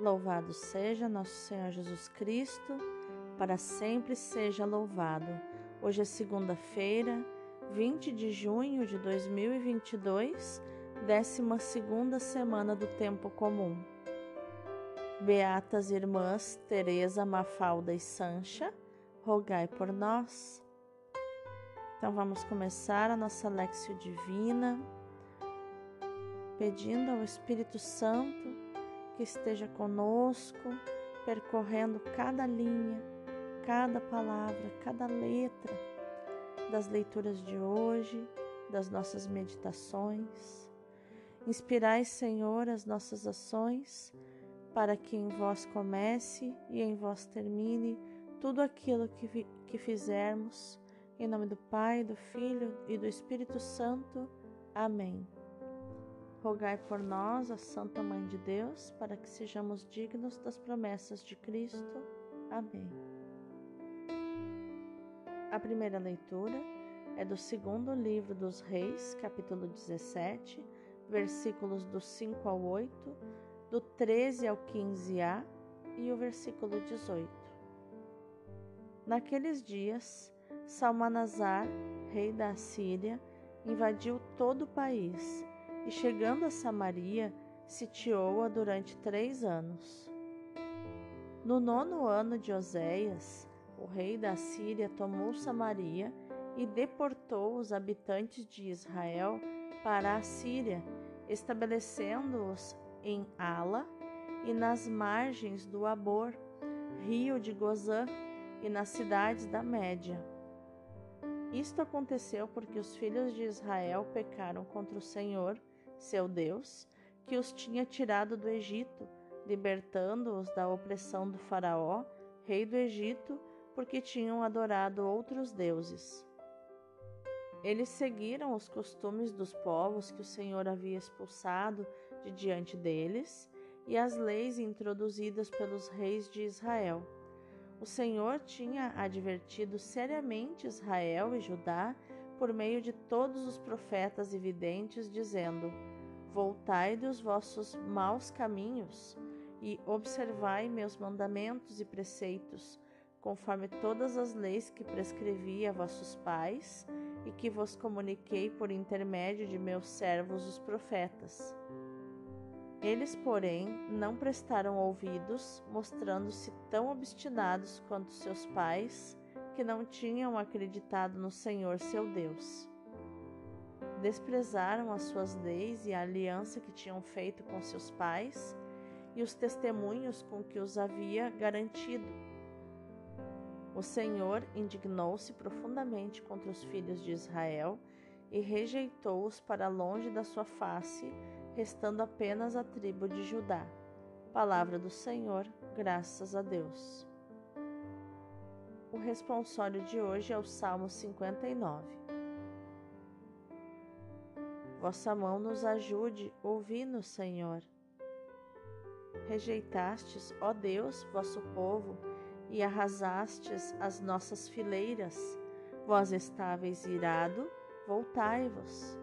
Louvado seja nosso Senhor Jesus Cristo, para sempre seja louvado. Hoje é segunda-feira, 20 de junho de 2022, 12 semana do Tempo Comum. Beatas Irmãs Teresa, Mafalda e Sancha, rogai por nós. Então vamos começar a nossa Lexio Divina, pedindo ao Espírito Santo que esteja conosco, percorrendo cada linha, cada palavra, cada letra das leituras de hoje, das nossas meditações. Inspirai, Senhor, as nossas ações, para que em vós comece e em vós termine tudo aquilo que, que fizermos. Em nome do Pai, do Filho e do Espírito Santo. Amém. Rogai por nós, a Santa Mãe de Deus, para que sejamos dignos das promessas de Cristo. Amém. A primeira leitura é do segundo livro dos Reis, capítulo 17, versículos do 5 ao 8, do 13 ao 15a e o versículo 18. Naqueles dias, Salmanazar, rei da Assíria, invadiu todo o país e, chegando a Samaria, sitiou-a durante três anos. No nono ano de Oséias, o rei da Síria tomou Samaria e deportou os habitantes de Israel para a Síria, estabelecendo-os em Ala e nas margens do Abor, rio de Gozã e nas cidades da Média. Isto aconteceu porque os filhos de Israel pecaram contra o Senhor, seu Deus, que os tinha tirado do Egito, libertando-os da opressão do Faraó, rei do Egito, porque tinham adorado outros deuses. Eles seguiram os costumes dos povos que o Senhor havia expulsado de diante deles e as leis introduzidas pelos reis de Israel. O Senhor tinha advertido seriamente Israel e Judá por meio de todos os profetas e videntes, dizendo: Voltai dos vossos maus caminhos e observai meus mandamentos e preceitos conforme todas as leis que prescrevi a vossos pais e que vos comuniquei por intermédio de meus servos os profetas. Eles, porém, não prestaram ouvidos, mostrando-se tão obstinados quanto seus pais, que não tinham acreditado no Senhor seu Deus. Desprezaram as suas leis e a aliança que tinham feito com seus pais e os testemunhos com que os havia garantido o Senhor indignou-se profundamente contra os filhos de Israel e rejeitou-os para longe da sua face, restando apenas a tribo de Judá. Palavra do Senhor, graças a Deus. O responsório de hoje é o Salmo 59. Vossa mão nos ajude, ouvi-nos, Senhor. Rejeitastes, ó Deus, vosso povo, e arrasastes as nossas fileiras. Vós estáveis irado, voltai-vos.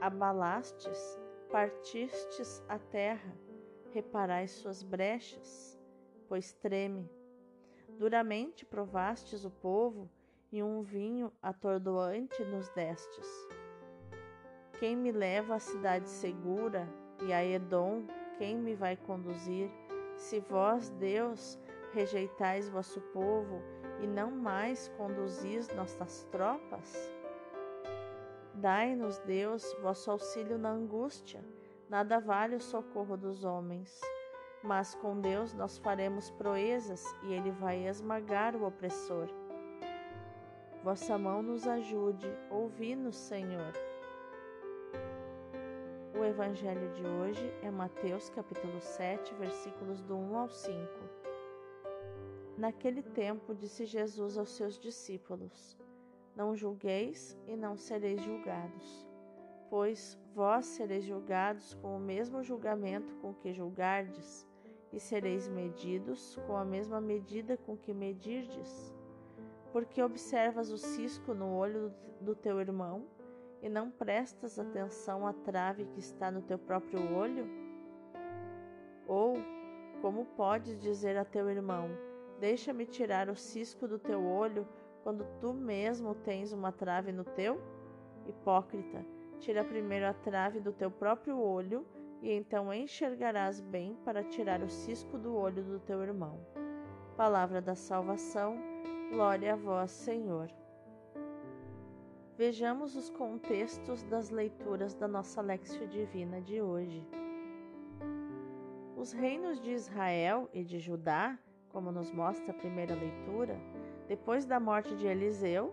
Abalastes, partistes a terra, reparai suas brechas, pois treme. Duramente provastes o povo, e um vinho atordoante nos destes. Quem me leva à cidade segura e a Edom quem me vai conduzir? Se vós, Deus, rejeitais vosso povo e não mais conduzis nossas tropas? Dai-nos, Deus, vosso auxílio na angústia. Nada vale o socorro dos homens. Mas com Deus nós faremos proezas e Ele vai esmagar o opressor. Vossa mão nos ajude, ouvi-nos, Senhor. O evangelho de hoje é Mateus capítulo 7, versículos do 1 ao 5. Naquele tempo disse Jesus aos seus discípulos: Não julgueis e não sereis julgados, pois vós sereis julgados com o mesmo julgamento com que julgardes, e sereis medidos com a mesma medida com que medirdes. Porque observas o cisco no olho do teu irmão e não prestas atenção à trave que está no teu próprio olho? Ou como podes dizer a teu irmão: Deixa-me tirar o cisco do teu olho, quando tu mesmo tens uma trave no teu? Hipócrita, tira primeiro a trave do teu próprio olho, e então enxergarás bem para tirar o cisco do olho do teu irmão. Palavra da salvação, glória a vós, Senhor. Vejamos os contextos das leituras da nossa Lexio Divina de hoje. Os reinos de Israel e de Judá, como nos mostra a primeira leitura, depois da morte de Eliseu,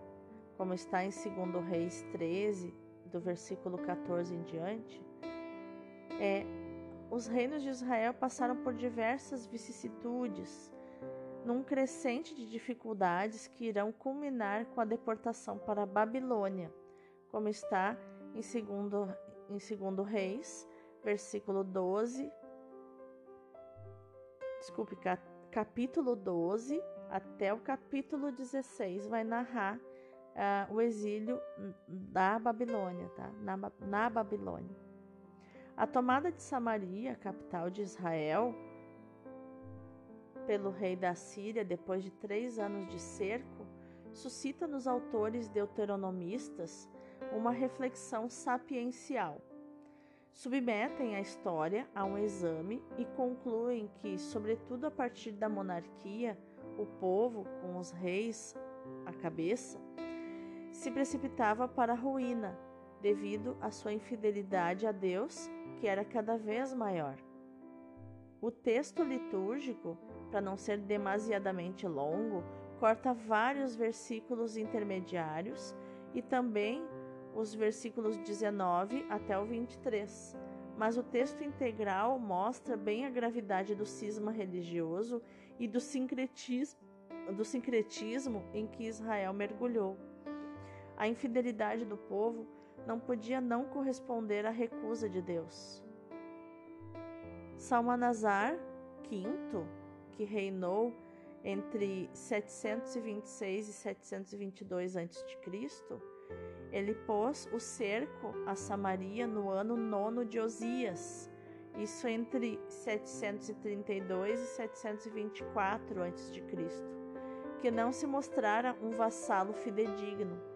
como está em 2 Reis 13, do versículo 14 em diante, é, os reinos de Israel passaram por diversas vicissitudes, num crescente de dificuldades que irão culminar com a deportação para a Babilônia, como está em 2 em segundo Reis, versículo 12, desculpe, capítulo 12 até o capítulo 16 vai narrar uh, o exílio da Babilônia, tá? Na, na Babilônia. A tomada de Samaria, capital de Israel, pelo rei da Síria depois de três anos de cerco, suscita nos autores deuteronomistas uma reflexão sapiencial. Submetem a história a um exame e concluem que, sobretudo a partir da monarquia, o povo, com os reis à cabeça, se precipitava para a ruína devido à sua infidelidade a Deus, que era cada vez maior. O texto litúrgico para não ser demasiadamente longo, corta vários versículos intermediários e também os versículos 19 até o 23. Mas o texto integral mostra bem a gravidade do cisma religioso e do sincretismo, do sincretismo em que Israel mergulhou. A infidelidade do povo não podia não corresponder à recusa de Deus. Salmanazar, quinto, que reinou entre 726 e 722 a.C., ele pôs o cerco a Samaria no ano nono de Osias, isso entre 732 e 724 a.C., que não se mostrara um vassalo fidedigno.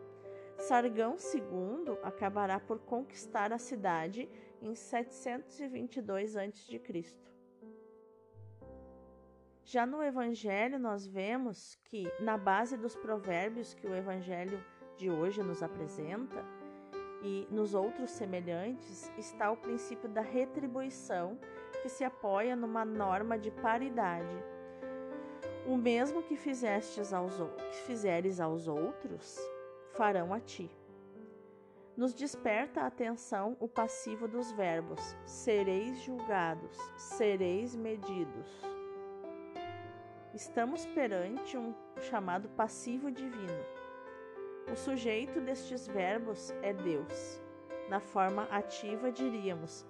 Sargão II acabará por conquistar a cidade em 722 a.C. Já no Evangelho, nós vemos que, na base dos provérbios que o Evangelho de hoje nos apresenta, e nos outros semelhantes, está o princípio da retribuição, que se apoia numa norma de paridade. O mesmo que fizestes aos que fizeres aos outros, farão a ti. Nos desperta a atenção o passivo dos verbos: sereis julgados, sereis medidos Estamos perante um chamado passivo divino. O sujeito destes verbos é Deus. Na forma ativa, diríamos: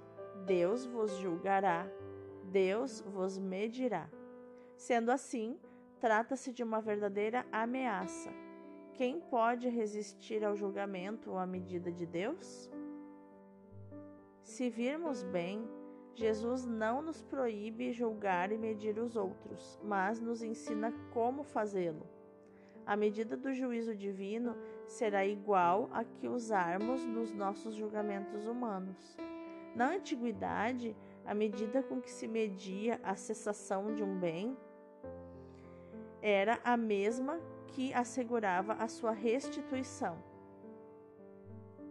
Deus vos julgará, Deus vos medirá. Sendo assim, trata-se de uma verdadeira ameaça. Quem pode resistir ao julgamento ou à medida de Deus? Se virmos bem, Jesus não nos proíbe julgar e medir os outros, mas nos ensina como fazê-lo. A medida do juízo divino será igual a que usarmos nos nossos julgamentos humanos. Na antiguidade, a medida com que se media a cessação de um bem era a mesma que assegurava a sua restituição.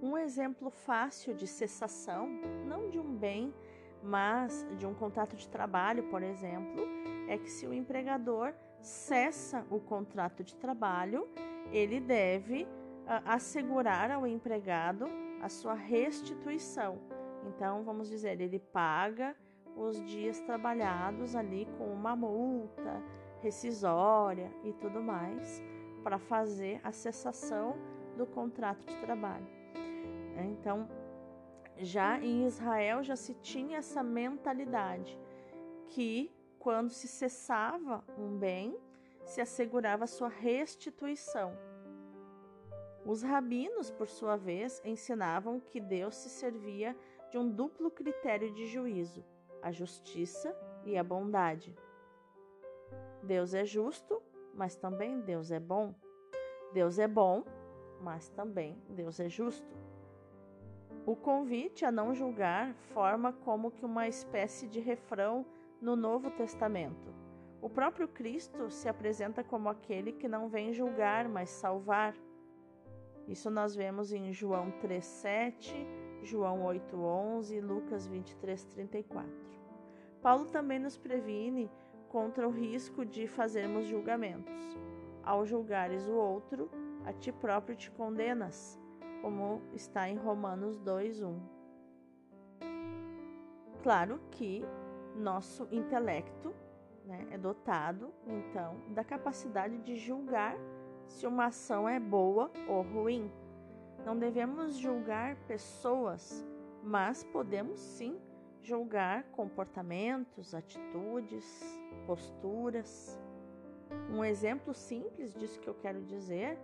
Um exemplo fácil de cessação, não de um bem, mas de um contrato de trabalho, por exemplo, é que se o empregador cessa o contrato de trabalho, ele deve uh, assegurar ao empregado a sua restituição. Então, vamos dizer, ele paga os dias trabalhados ali com uma multa rescisória e tudo mais para fazer a cessação do contrato de trabalho. Então, já em Israel já se tinha essa mentalidade que quando se cessava um bem, se assegurava sua restituição. Os rabinos, por sua vez, ensinavam que Deus se servia de um duplo critério de juízo: a justiça e a bondade. Deus é justo, mas também Deus é bom. Deus é bom, mas também Deus é justo. O convite a não julgar forma como que uma espécie de refrão no Novo Testamento. O próprio Cristo se apresenta como aquele que não vem julgar, mas salvar. Isso nós vemos em João 3:7, João 8:11 e Lucas 23:34. Paulo também nos previne contra o risco de fazermos julgamentos. Ao julgares o outro, a ti próprio te condenas, como está em Romanos 2:1. Claro que nosso intelecto né, é dotado, então, da capacidade de julgar se uma ação é boa ou ruim. Não devemos julgar pessoas, mas podemos sim julgar comportamentos, atitudes, posturas. Um exemplo simples disso que eu quero dizer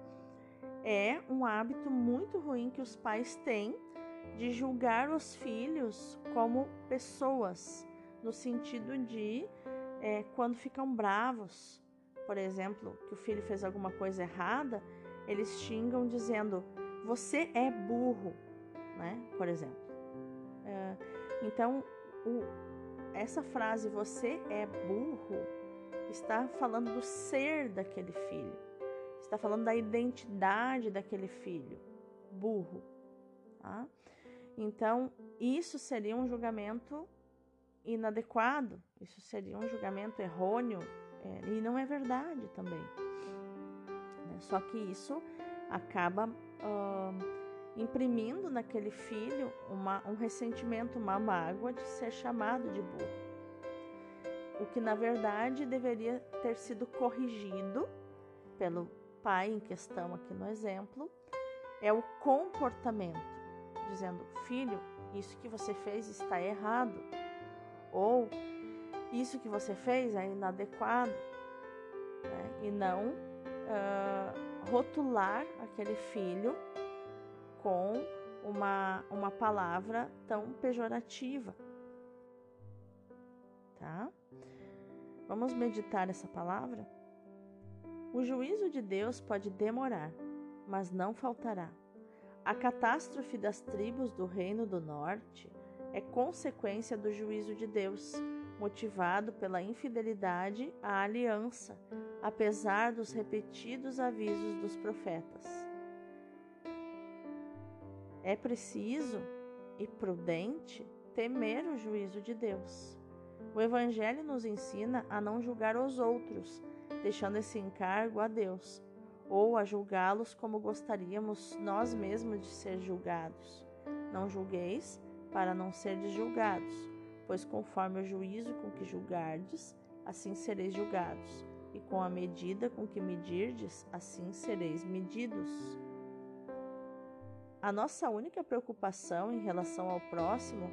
é um hábito muito ruim que os pais têm de julgar os filhos como pessoas, no sentido de é, quando ficam bravos, por exemplo, que o filho fez alguma coisa errada, eles xingam dizendo: Você é burro, né? Por exemplo. É, então, o, essa frase, Você é burro, está falando do ser daquele filho, está falando da identidade daquele filho, burro. Tá? Então, isso seria um julgamento inadequado, isso seria um julgamento errôneo é, e não é verdade também. Né? Só que isso acaba uh, imprimindo naquele filho uma, um ressentimento, uma mágoa de ser chamado de burro. O que na verdade deveria ter sido corrigido pelo pai em questão aqui no exemplo é o comportamento, dizendo: filho, isso que você fez está errado, ou isso que você fez é inadequado né? e não uh, rotular aquele filho com uma, uma palavra tão pejorativa. Tá? Vamos meditar essa palavra? O juízo de Deus pode demorar, mas não faltará. A catástrofe das tribos do Reino do Norte é consequência do juízo de Deus motivado pela infidelidade à aliança, apesar dos repetidos avisos dos profetas. É preciso e prudente temer o juízo de Deus. O Evangelho nos ensina a não julgar os outros, deixando esse encargo a Deus, ou a julgá-los como gostaríamos nós mesmos de ser julgados. Não julgueis para não serdes julgados pois conforme o juízo com que julgardes, assim sereis julgados, e com a medida com que medirdes, assim sereis medidos. A nossa única preocupação em relação ao próximo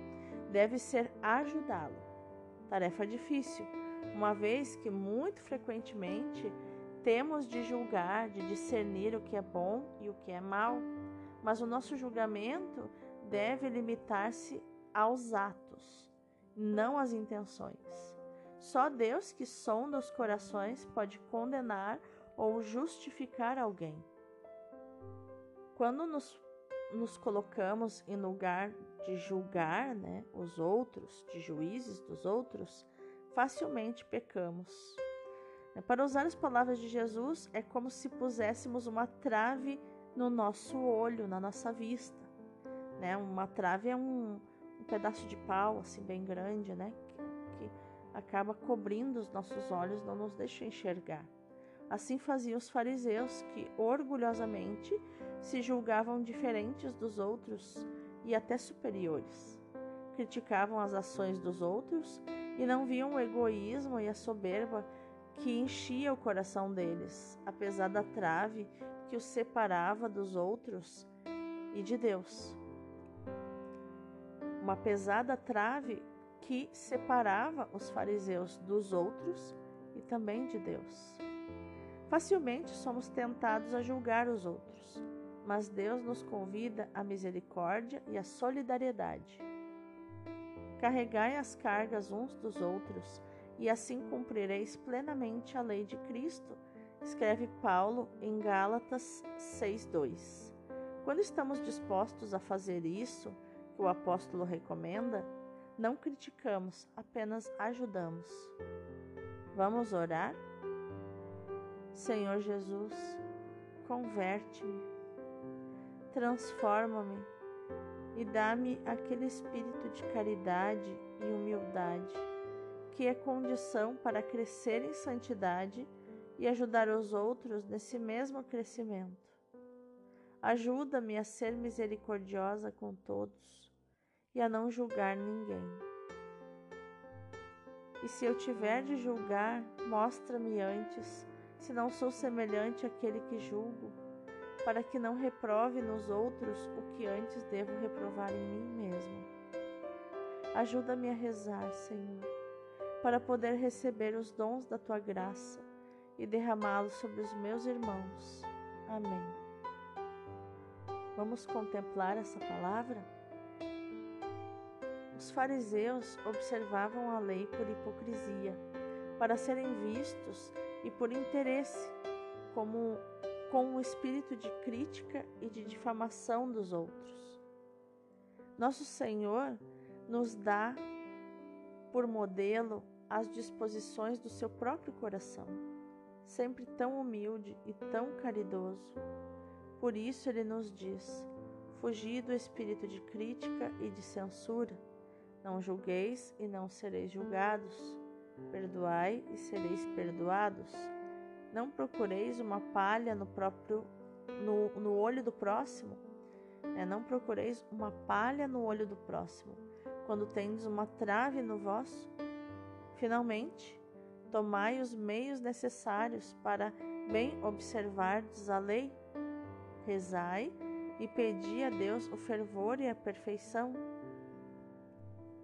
deve ser ajudá-lo. Tarefa difícil, uma vez que muito frequentemente temos de julgar, de discernir o que é bom e o que é mal, mas o nosso julgamento deve limitar-se aos atos não as intenções. Só Deus que sonda os corações pode condenar ou justificar alguém. Quando nos, nos colocamos em lugar de julgar né, os outros, de juízes dos outros, facilmente pecamos. Para usar as palavras de Jesus, é como se puséssemos uma trave no nosso olho, na nossa vista. Né? Uma trave é um, um pedaço de pau assim bem grande, né? Que, que acaba cobrindo os nossos olhos, não nos deixa enxergar. Assim faziam os fariseus, que orgulhosamente se julgavam diferentes dos outros e até superiores. Criticavam as ações dos outros e não viam o egoísmo e a soberba que enchia o coração deles, apesar da trave que os separava dos outros e de Deus uma pesada trave que separava os fariseus dos outros e também de Deus. Facilmente somos tentados a julgar os outros, mas Deus nos convida à misericórdia e à solidariedade. Carregai as cargas uns dos outros, e assim cumprireis plenamente a lei de Cristo, escreve Paulo em Gálatas 6:2. Quando estamos dispostos a fazer isso, que o apóstolo recomenda, não criticamos, apenas ajudamos. Vamos orar? Senhor Jesus, converte-me, transforma-me e dá-me aquele espírito de caridade e humildade que é condição para crescer em santidade e ajudar os outros nesse mesmo crescimento. Ajuda-me a ser misericordiosa com todos e a não julgar ninguém. E se eu tiver de julgar, mostra-me antes se não sou semelhante àquele que julgo, para que não reprove nos outros o que antes devo reprovar em mim mesmo. Ajuda-me a rezar, Senhor, para poder receber os dons da tua graça e derramá-los sobre os meus irmãos. Amém. Vamos contemplar essa palavra? Os fariseus observavam a lei por hipocrisia, para serem vistos e por interesse, como com um espírito de crítica e de difamação dos outros. Nosso Senhor nos dá por modelo as disposições do seu próprio coração, sempre tão humilde e tão caridoso. Por isso ele nos diz: Fugi do espírito de crítica e de censura. Não julgueis e não sereis julgados. Perdoai e sereis perdoados. Não procureis uma palha no próprio no, no olho do próximo. Né? Não procureis uma palha no olho do próximo, quando tendes uma trave no vosso. Finalmente, tomai os meios necessários para bem observardes a lei. Rezai e pedi a Deus o fervor e a perfeição.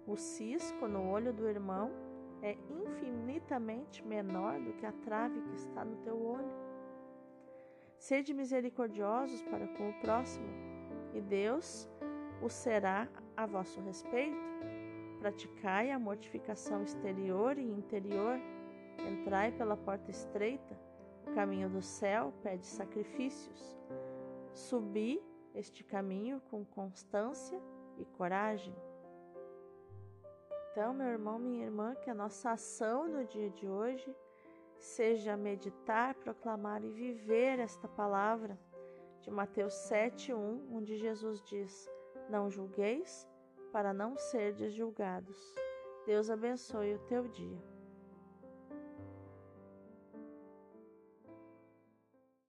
O cisco no olho do irmão é infinitamente menor do que a trave que está no teu olho. Sede misericordiosos para com o próximo, e Deus o será a vosso respeito. Praticai a mortificação exterior e interior, entrai pela porta estreita, o caminho do céu pede sacrifícios. Subi este caminho com constância e coragem. Então, meu irmão, minha irmã, que a nossa ação no dia de hoje seja meditar, proclamar e viver esta palavra de Mateus 7:1, onde Jesus diz: Não julgueis para não serdes julgados. Deus abençoe o teu dia.